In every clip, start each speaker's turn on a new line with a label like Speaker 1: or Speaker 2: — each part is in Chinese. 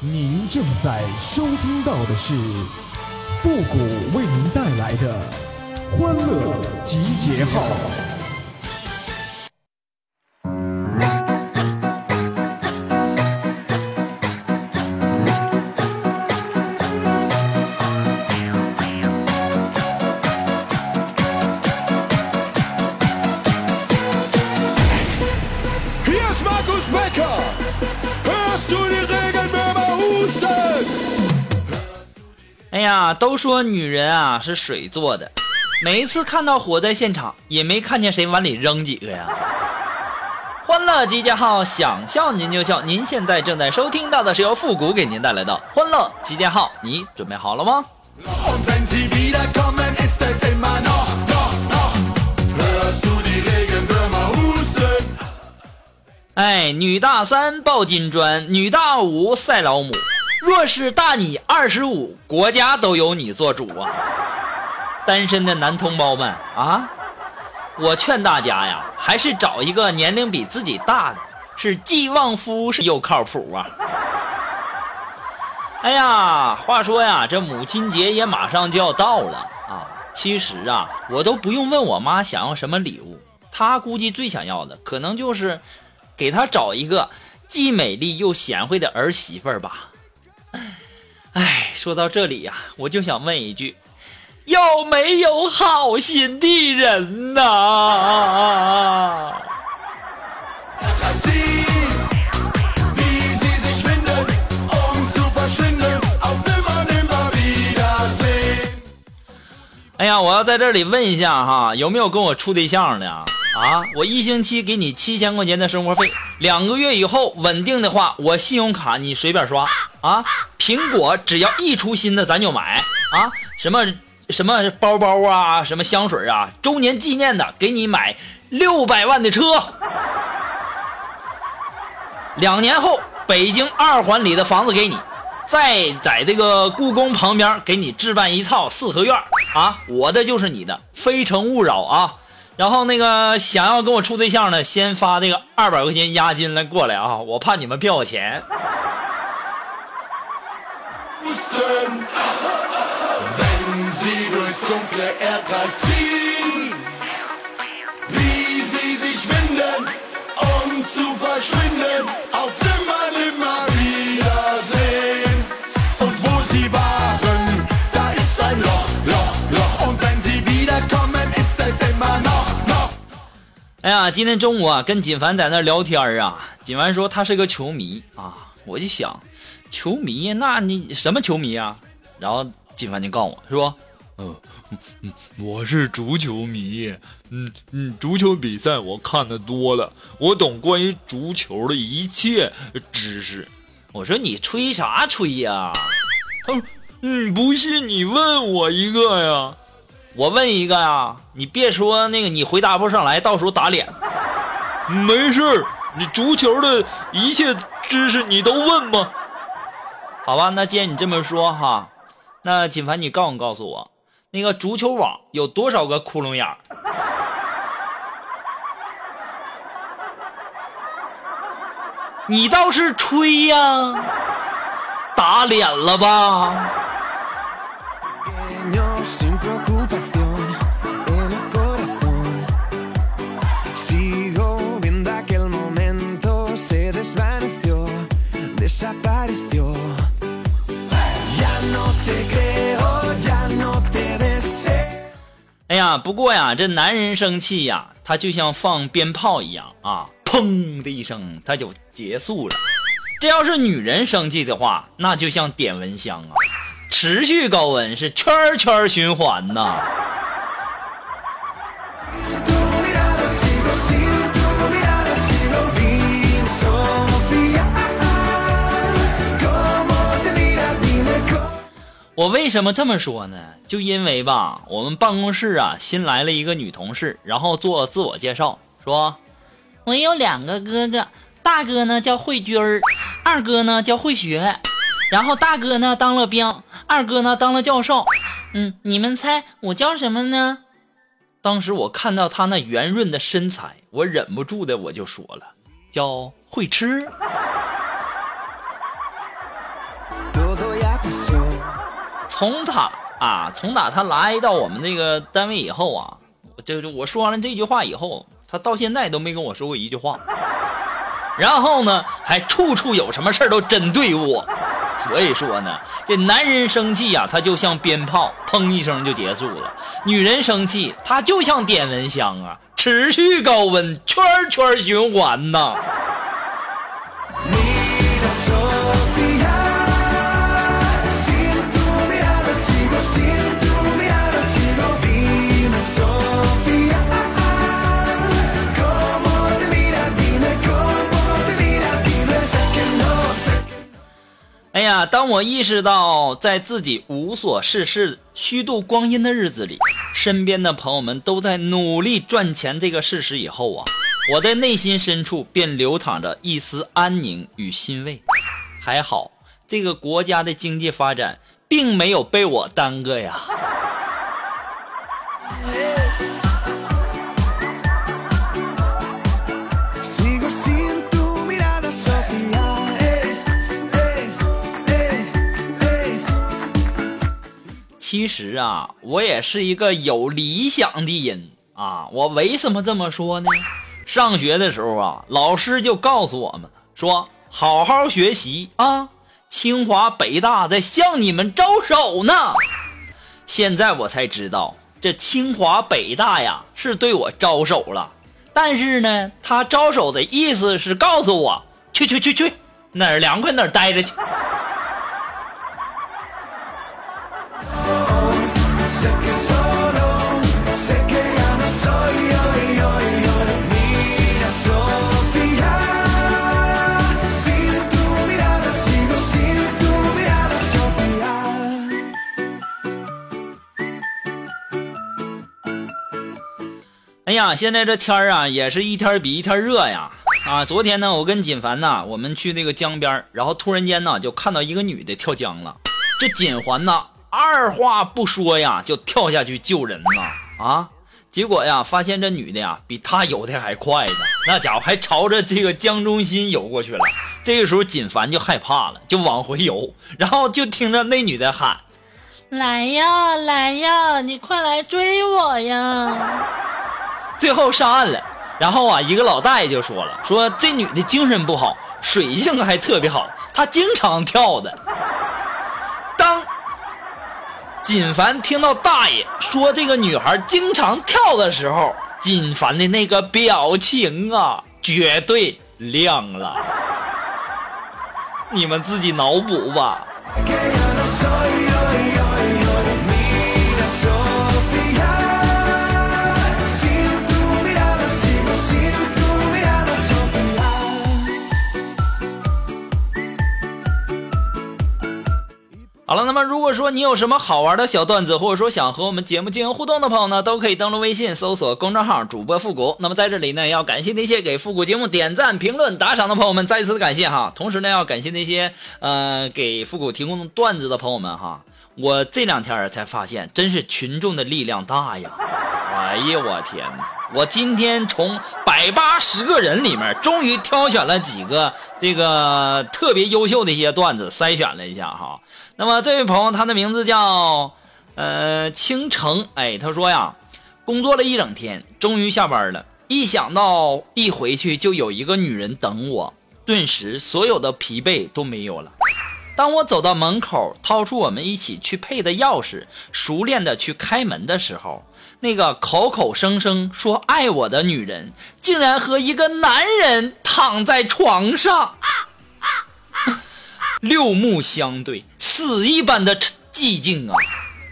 Speaker 1: 您正在收听到的是复古为您带来的欢乐集结号。
Speaker 2: 哎呀，都说女人啊是水做的，每一次看到火灾现场，也没看见谁往里扔几个呀。欢乐集结号，想笑您就笑。您现在正在收听到的是由复古给您带来的欢乐集结号，你准备好了吗？哎，女大三抱金砖，女大五赛老母。若是大你二十五，国家都由你做主啊！单身的男同胞们啊，我劝大家呀，还是找一个年龄比自己大的，是既旺夫是又靠谱啊！哎呀，话说呀，这母亲节也马上就要到了啊。其实啊，我都不用问我妈想要什么礼物，她估计最想要的可能就是给她找一个既美丽又贤惠的儿媳妇儿吧。哎，说到这里呀，我就想问一句，有没有好心的人呐？哎呀，我要在这里问一下哈，有没有跟我处对象的？啊？我一星期给你七千块钱的生活费，两个月以后稳定的话，我信用卡你随便刷啊。苹果只要一出新的咱就买啊，什么什么包包啊，什么香水啊，周年纪念的给你买六百万的车。两年后，北京二环里的房子给你，再在这个故宫旁边给你置办一套四合院啊，我的就是你的，非诚勿扰啊。然后那个想要跟我处对象的，先发这个二百块钱押金来过来啊，我怕你们骗我钱。哎呀，今天中午啊，跟锦凡在那聊天儿啊，锦凡说他是个球迷啊，我就想，球迷那你什么球迷啊？然后锦凡就告诉我说，
Speaker 3: 呃，嗯嗯，我是足球迷，嗯嗯，足球比赛我看的多了，我懂关于足球的一切知识。
Speaker 2: 我说你吹啥吹呀？
Speaker 3: 他说，嗯，不信你问我一个呀。
Speaker 2: 我问一个呀，你别说那个你回答不上来，到时候打脸。
Speaker 3: 没事儿，你足球的一切知识你都问吧。
Speaker 2: 好吧，那既然你这么说哈，那锦凡你告诉告诉我，那个足球网有多少个窟窿眼儿？你倒是吹呀，打脸了吧？不过呀，这男人生气呀，他就像放鞭炮一样啊，砰的一声，他就结束了。这要是女人生气的话，那就像点蚊香啊，持续高温是圈圈循环呐。我为什么这么说呢？就因为吧，我们办公室啊新来了一个女同事，然后做自我介绍，说我有两个哥哥，大哥呢叫慧军儿，二哥呢叫慧学，然后大哥呢当了兵，二哥呢当了教授。嗯，你们猜我叫什么呢？当时我看到他那圆润的身材，我忍不住的我就说了，叫会吃。从他啊，从打他来到我们这个单位以后啊，就就我说完了这句话以后，他到现在都没跟我说过一句话。然后呢，还处处有什么事都针对我。所以说呢，这男人生气呀、他就像鞭炮，砰一声就结束了；女人生气，她就像点蚊香啊，持续高温，圈圈循环呐。哎呀，当我意识到在自己无所事事、虚度光阴的日子里，身边的朋友们都在努力赚钱这个事实以后啊，我在内心深处便流淌着一丝安宁与欣慰。还好，这个国家的经济发展并没有被我耽搁呀。其实啊，我也是一个有理想的人啊。我为什么这么说呢？上学的时候啊，老师就告诉我们，说好好学习啊，清华北大在向你们招手呢。现在我才知道，这清华北大呀是对我招手了，但是呢，他招手的意思是告诉我，去去去去，哪儿凉快哪儿待着去。呀，现在这天儿啊，也是一天比一天热呀！啊，昨天呢，我跟锦凡呐，我们去那个江边，然后突然间呢，就看到一个女的跳江了。这锦环呐，二话不说呀，就跳下去救人呐！啊，结果呀，发现这女的呀，比他游的还快呢，那家伙还朝着这个江中心游过去了。这个时候，锦凡就害怕了，就往回游，然后就听着那女的喊：“来呀，来呀，你快来追我呀！”最后上岸了，然后啊，一个老大爷就说了，说这女的精神不好，水性还特别好，她经常跳的。当锦凡听到大爷说这个女孩经常跳的时候，锦凡的那个表情啊，绝对亮了。你们自己脑补吧。好了，那么如果说你有什么好玩的小段子，或者说想和我们节目进行互动的朋友呢，都可以登录微信搜索公众号“主播复古”。那么在这里呢，要感谢那些给复古节目点赞、评论、打赏的朋友们，再一次的感谢哈。同时呢，要感谢那些呃给复古提供段子的朋友们哈。我这两天才发现，真是群众的力量大呀！哎呀，我天哪！我今天从百八十个人里面，终于挑选了几个这个特别优秀的一些段子，筛选了一下哈。那么这位朋友，他的名字叫呃倾城，哎，他说呀，工作了一整天，终于下班了，一想到一回去就有一个女人等我，顿时所有的疲惫都没有了。当我走到门口，掏出我们一起去配的钥匙，熟练的去开门的时候，那个口口声声说爱我的女人，竟然和一个男人躺在床上。六目相对，死一般的寂静啊！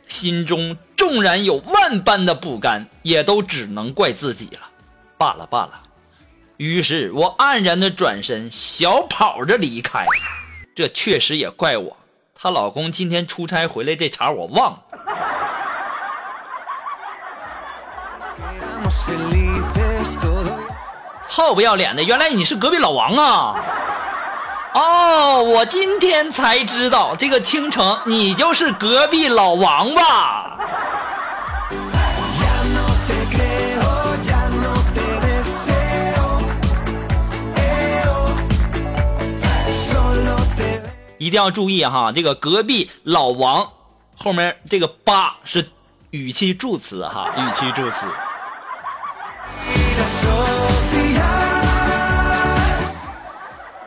Speaker 2: 心中纵然有万般的不甘，也都只能怪自己了。罢了罢了。于是我黯然的转身，小跑着离开。这确实也怪我，她老公今天出差回来这茬我忘了。好不要脸的，原来你是隔壁老王啊！哦，我今天才知道，这个倾城你就是隔壁老王吧？一定要注意哈，这个隔壁老王后面这个八是语气助词哈，语气助词。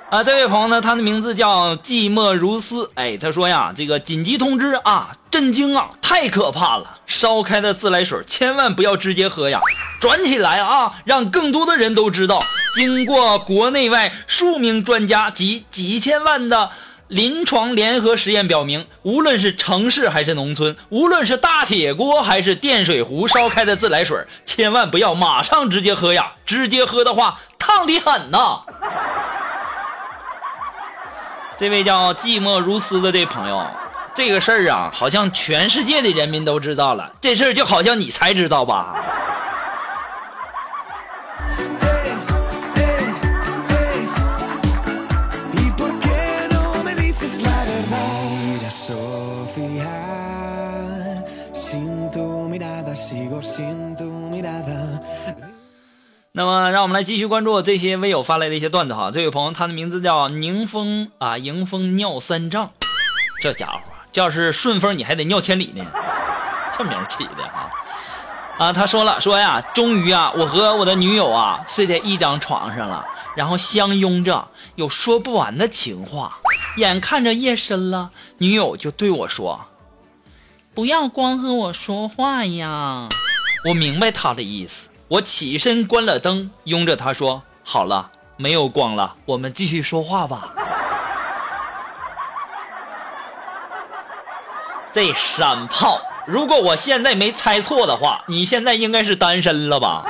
Speaker 2: 啊，这位朋友呢，他的名字叫寂寞如斯。哎，他说呀，这个紧急通知啊，震惊啊，太可怕了！烧开的自来水千万不要直接喝呀，转起来啊，让更多的人都知道。经过国内外数名专家及几千万的临床联合实验表明，无论是城市还是农村，无论是大铁锅还是电水壶烧开的自来水，千万不要马上直接喝呀，直接喝的话烫的很呐。这位叫寂寞如斯的这朋友，这个事儿啊，好像全世界的人民都知道了。这事儿就好像你才知道吧？
Speaker 4: Sofía, sin tu mirada sigo sin tu mirada.
Speaker 2: 那么，让我们来继续关注这些微友发来的一些段子哈。这位朋友，他的名字叫宁风啊，迎风尿三丈，这家伙这要是顺风，你还得尿千里呢。这名起的哈啊，他说了说呀，终于啊，我和我的女友啊睡在一张床上了，然后相拥着，有说不完的情话。眼看着夜深了，女友就对我说：“不要光和我说话呀。”我明白她的意思，我起身关了灯，拥着她说：“好了，没有光了，我们继续说话吧。”这山炮，如果我现在没猜错的话，你现在应该是单身了吧？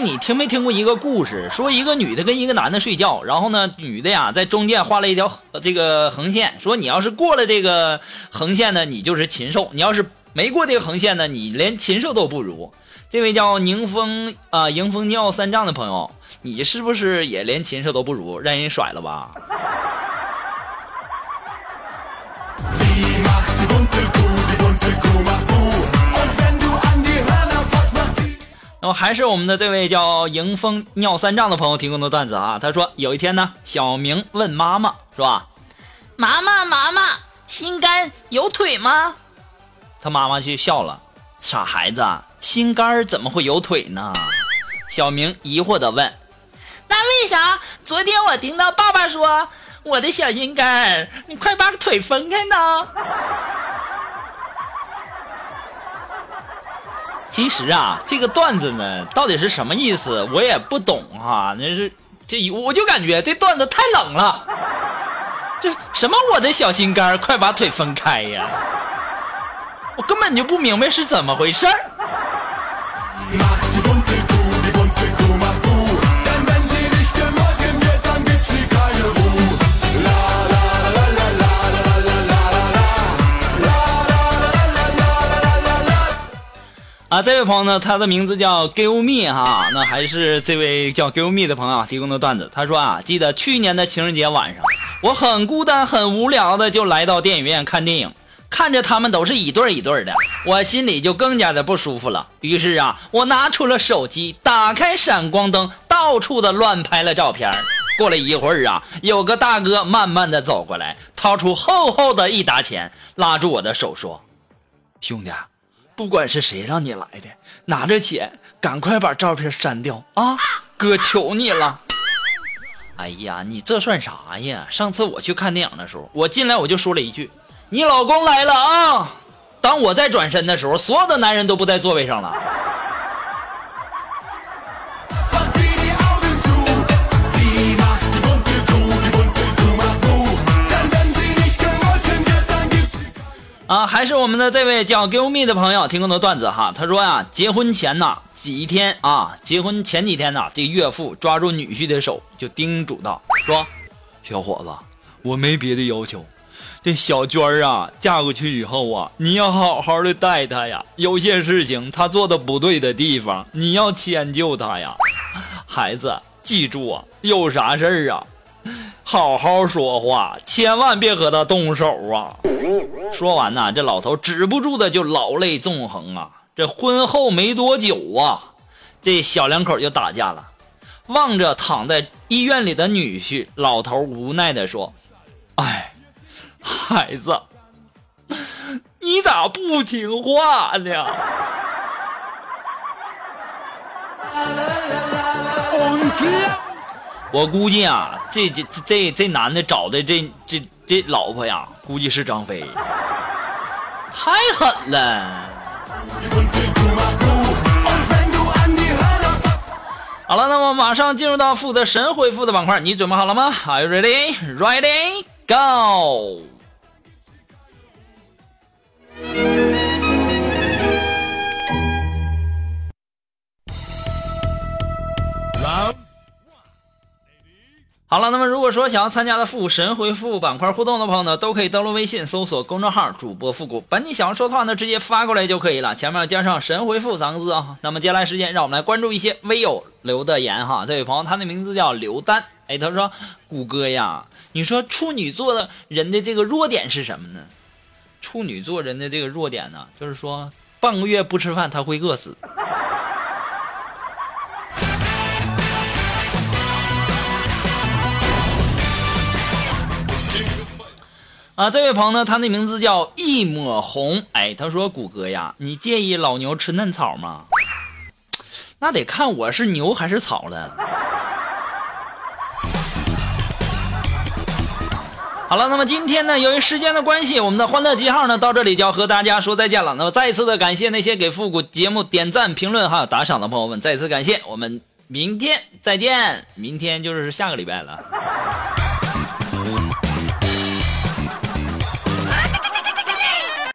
Speaker 2: 你听没听过一个故事？说一个女的跟一个男的睡觉，然后呢，女的呀在中间画了一条这个横线，说你要是过了这个横线呢，你就是禽兽；你要是没过这个横线呢，你连禽兽都不如。这位叫宁风啊、迎风尿三丈的朋友，你是不是也连禽兽都不如，让人甩了吧？那么还是我们的这位叫迎风尿三丈的朋友提供的段子啊，他说有一天呢，小明问妈妈是吧？妈妈妈妈，心肝有腿吗？他妈妈就笑了，傻孩子，心肝儿怎么会有腿呢？小明疑惑的问：“那为啥昨天我听到爸爸说我的小心肝儿，你快把腿分开呢？”其实啊，这个段子呢，到底是什么意思，我也不懂哈、那是这，我就感觉这段子太冷了。这什么我的小心肝，快把腿分开呀！我根本就不明白是怎么回事儿。这位朋友呢，他的名字叫 Give Me 哈，那还是这位叫 Give Me 的朋友提供的段子。他说啊，记得去年的情人节晚上，我很孤单、很无聊的就来到电影院看电影，看着他们都是一对一对的，我心里就更加的不舒服了。于是啊，我拿出了手机，打开闪光灯，到处的乱拍了照片。过了一会儿啊，有个大哥慢慢的走过来，掏出厚厚的一沓钱，拉住我的手说：“兄弟。”不管是谁让你来的，拿着钱赶快把照片删掉啊！哥求你了。哎呀，你这算啥呀？上次我去看电影的时候，我进来我就说了一句：“你老公来了啊！”当我再转身的时候，所有的男人都不在座位上了。还是我们的这位叫 Give Me 的朋友提供的段子哈。他说呀，结婚前呐几天啊，结婚前几天呐，这岳父抓住女婿的手，就叮嘱道说：“小伙子，我没别的要求，这小娟儿啊，嫁过去以后啊，你要好好的待她呀。有些事情她做的不对的地方，你要迁就她呀。孩子，记住啊，有啥事儿啊，好好说话，千万别和他动手啊。”说完呐，这老头止不住的就老泪纵横啊。这婚后没多久啊，这小两口就打架了。望着躺在医院里的女婿，老头无奈的说：“哎，孩子，你咋不听话呢？”我估计啊，这这这这这男的找的这这这老婆呀，估计是张飞，太狠了。好了，那么马上进入到负责神回复的板块，你准备好了吗？Are you ready? Ready? Go! 好了，那么如果说想要参加的复古神回复板块互动的朋友呢，都可以登录微信搜索公众号主播复古，把你想要说的话呢直接发过来就可以了，前面加上神回复三个字啊。那么接下来时间，让我们来关注一些微友留的言哈。这位朋友他的名字叫刘丹，哎，他说谷歌呀，你说处女座的人的这个弱点是什么呢？处女座人的这个弱点呢，就是说半个月不吃饭他会饿死。啊，这位朋友呢，他的名字叫一抹红。哎，他说：“谷歌呀，你介意老牛吃嫩草吗？那得看我是牛还是草了。”好了，那么今天呢，由于时间的关系，我们的欢乐记号呢到这里就要和大家说再见了。那么再一次的感谢那些给复古节目点赞、评论还有打赏的朋友们，再次感谢。我们明天再见，明天就是下个礼拜了。